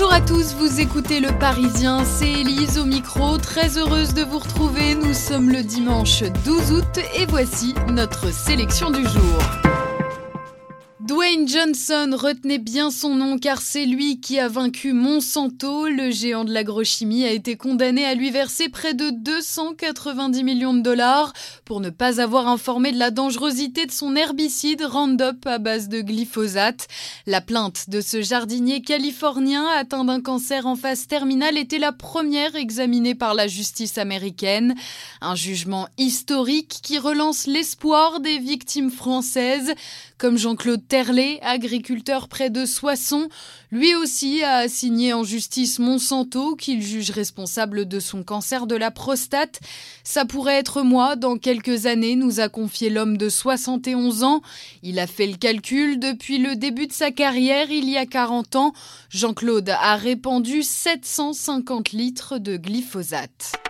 Bonjour à tous, vous écoutez Le Parisien, c'est Elise au micro, très heureuse de vous retrouver. Nous sommes le dimanche 12 août et voici notre sélection du jour. Dwayne Johnson, retenez bien son nom car c'est lui qui a vaincu Monsanto. Le géant de l'agrochimie a été condamné à lui verser près de 290 millions de dollars pour ne pas avoir informé de la dangerosité de son herbicide Roundup à base de glyphosate. La plainte de ce jardinier californien atteint d'un cancer en phase terminale était la première examinée par la justice américaine. Un jugement historique qui relance l'espoir des victimes françaises comme Jean-Claude Terlet, agriculteur près de Soissons. Lui aussi a assigné en justice Monsanto, qu'il juge responsable de son cancer de la prostate. Ça pourrait être moi dans quelques années, nous a confié l'homme de 71 ans. Il a fait le calcul depuis le début de sa carrière, il y a 40 ans. Jean-Claude a répandu 750 litres de glyphosate.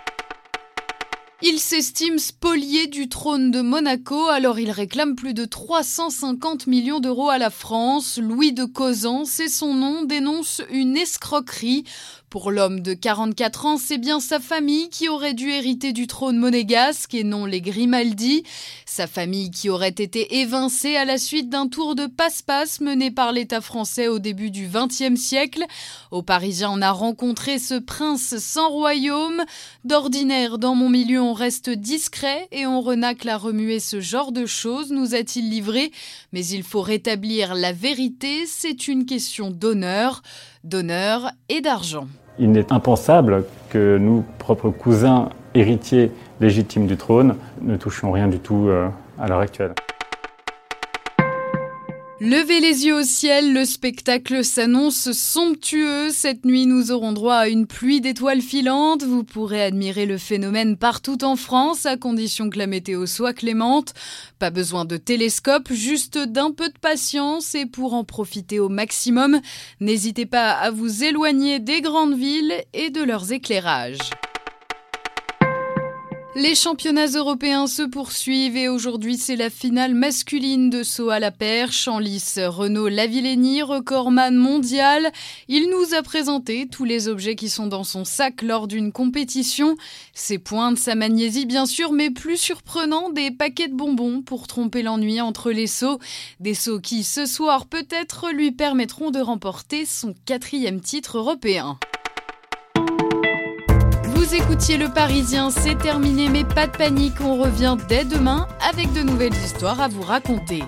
Il s'estime spolié du trône de Monaco, alors il réclame plus de 350 millions d'euros à la France. Louis de Causan, c'est son nom, dénonce une escroquerie. Pour l'homme de 44 ans, c'est bien sa famille qui aurait dû hériter du trône monégasque et non les Grimaldi. Sa famille qui aurait été évincée à la suite d'un tour de passe-passe mené par l'État français au début du XXe siècle. Au Parisien, on a rencontré ce prince sans royaume. D'ordinaire, dans mon milieu, on reste discret et on renacle à remuer ce genre de choses, nous a-t-il livré. Mais il faut rétablir la vérité, c'est une question d'honneur d'honneur et d'argent. Il n'est impensable que nous, propres cousins héritiers légitimes du trône, ne touchions rien du tout euh, à l'heure actuelle. Levez les yeux au ciel, le spectacle s'annonce somptueux. Cette nuit, nous aurons droit à une pluie d'étoiles filantes. Vous pourrez admirer le phénomène partout en France, à condition que la météo soit clémente. Pas besoin de télescope, juste d'un peu de patience et pour en profiter au maximum, n'hésitez pas à vous éloigner des grandes villes et de leurs éclairages. Les championnats européens se poursuivent et aujourd'hui c'est la finale masculine de saut à la perche en lice. Renaud Lavillenie, recordman mondial, il nous a présenté tous les objets qui sont dans son sac lors d'une compétition. Ses pointes, sa magnésie bien sûr, mais plus surprenant, des paquets de bonbons pour tromper l'ennui entre les sauts. Des sauts qui ce soir peut-être lui permettront de remporter son quatrième titre européen. Vous écoutiez Le Parisien, c'est terminé, mais pas de panique, on revient dès demain avec de nouvelles histoires à vous raconter.